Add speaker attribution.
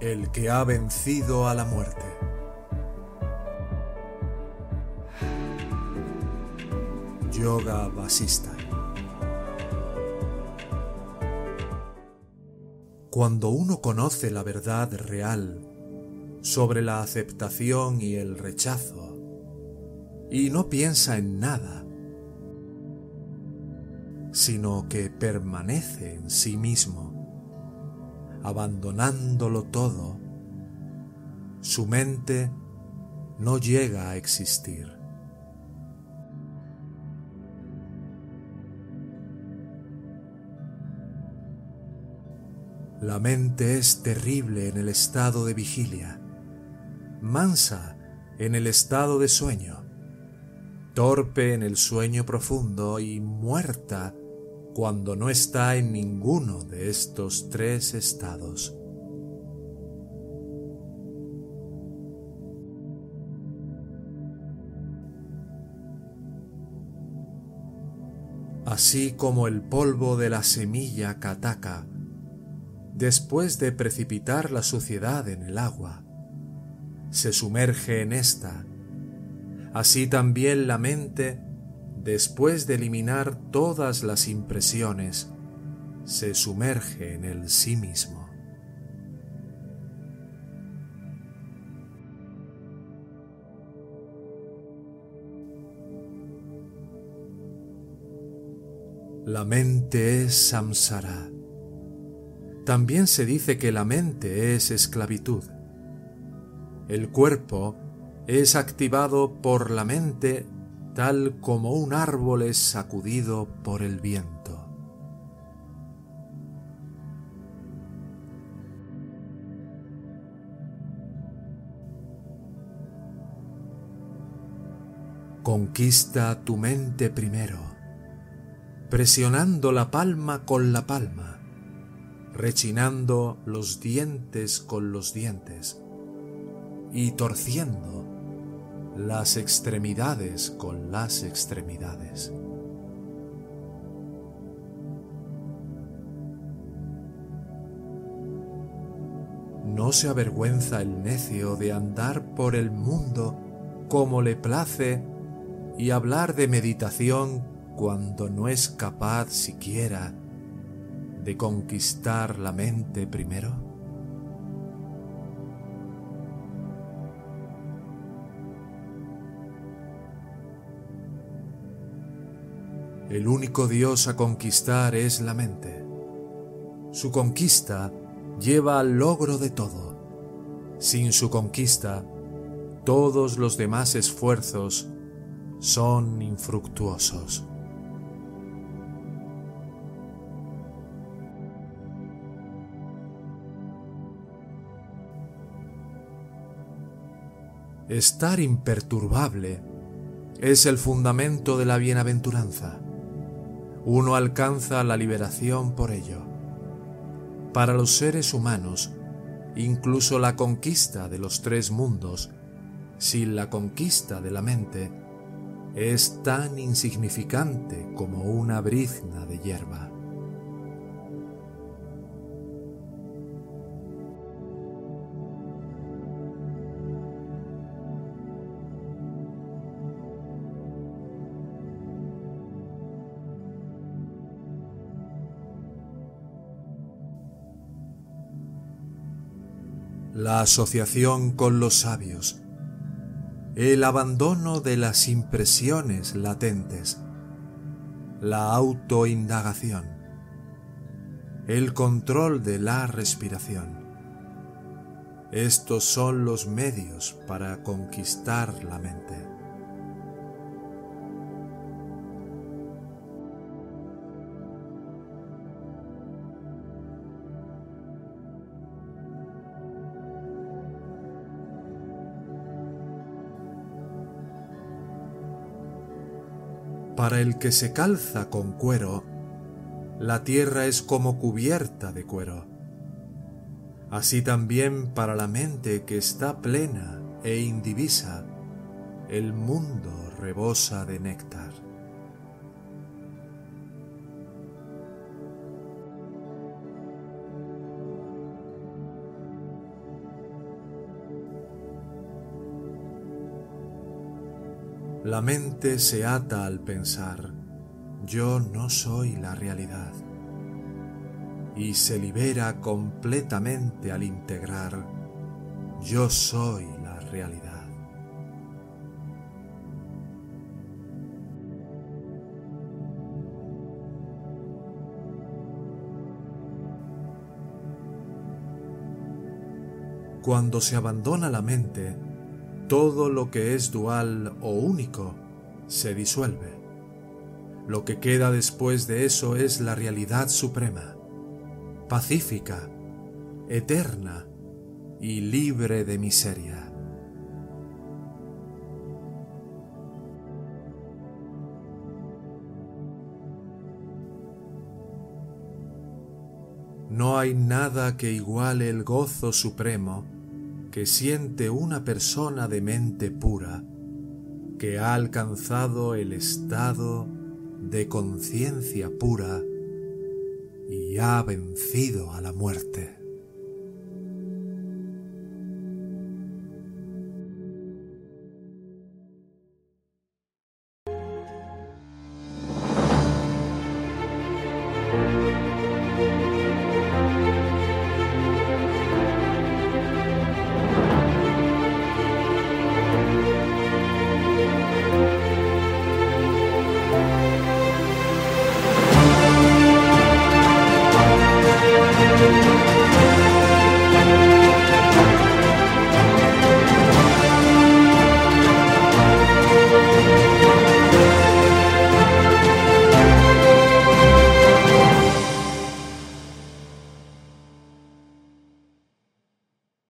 Speaker 1: el que ha vencido a la muerte. Yoga Vasista. Cuando uno conoce la verdad real sobre la aceptación y el rechazo, y no piensa en nada, sino que permanece en sí mismo, abandonándolo todo, su mente no llega a existir. La mente es terrible en el estado de vigilia, mansa en el estado de sueño, torpe en el sueño profundo y muerta cuando no está en ninguno de estos tres estados. Así como el polvo de la semilla cataca, después de precipitar la suciedad en el agua, se sumerge en ésta, así también la mente después de eliminar todas las impresiones, se sumerge en el sí mismo. La mente es samsara. También se dice que la mente es esclavitud. El cuerpo es activado por la mente tal como un árbol es sacudido por el viento. Conquista tu mente primero, presionando la palma con la palma, rechinando los dientes con los dientes y torciendo las extremidades con las extremidades. No se avergüenza el necio de andar por el mundo como le place y hablar de meditación cuando no es capaz siquiera de conquistar la mente primero? El único Dios a conquistar es la mente. Su conquista lleva al logro de todo. Sin su conquista, todos los demás esfuerzos son infructuosos. Estar imperturbable es el fundamento de la bienaventuranza uno alcanza la liberación por ello. Para los seres humanos, incluso la conquista de los tres mundos, sin la conquista de la mente, es tan insignificante como una brizna de hierba. La asociación con los sabios, el abandono de las impresiones latentes, la autoindagación, el control de la respiración. Estos son los medios para conquistar la mente. Para el que se calza con cuero, la tierra es como cubierta de cuero. Así también para la mente que está plena e indivisa, el mundo rebosa de néctar. La mente se ata al pensar, yo no soy la realidad, y se libera completamente al integrar, yo soy la realidad. Cuando se abandona la mente, todo lo que es dual o único se disuelve. Lo que queda después de eso es la realidad suprema, pacífica, eterna y libre de miseria. No hay nada que iguale el gozo supremo que siente una persona de mente pura que ha alcanzado el estado de conciencia pura y ha vencido a la muerte.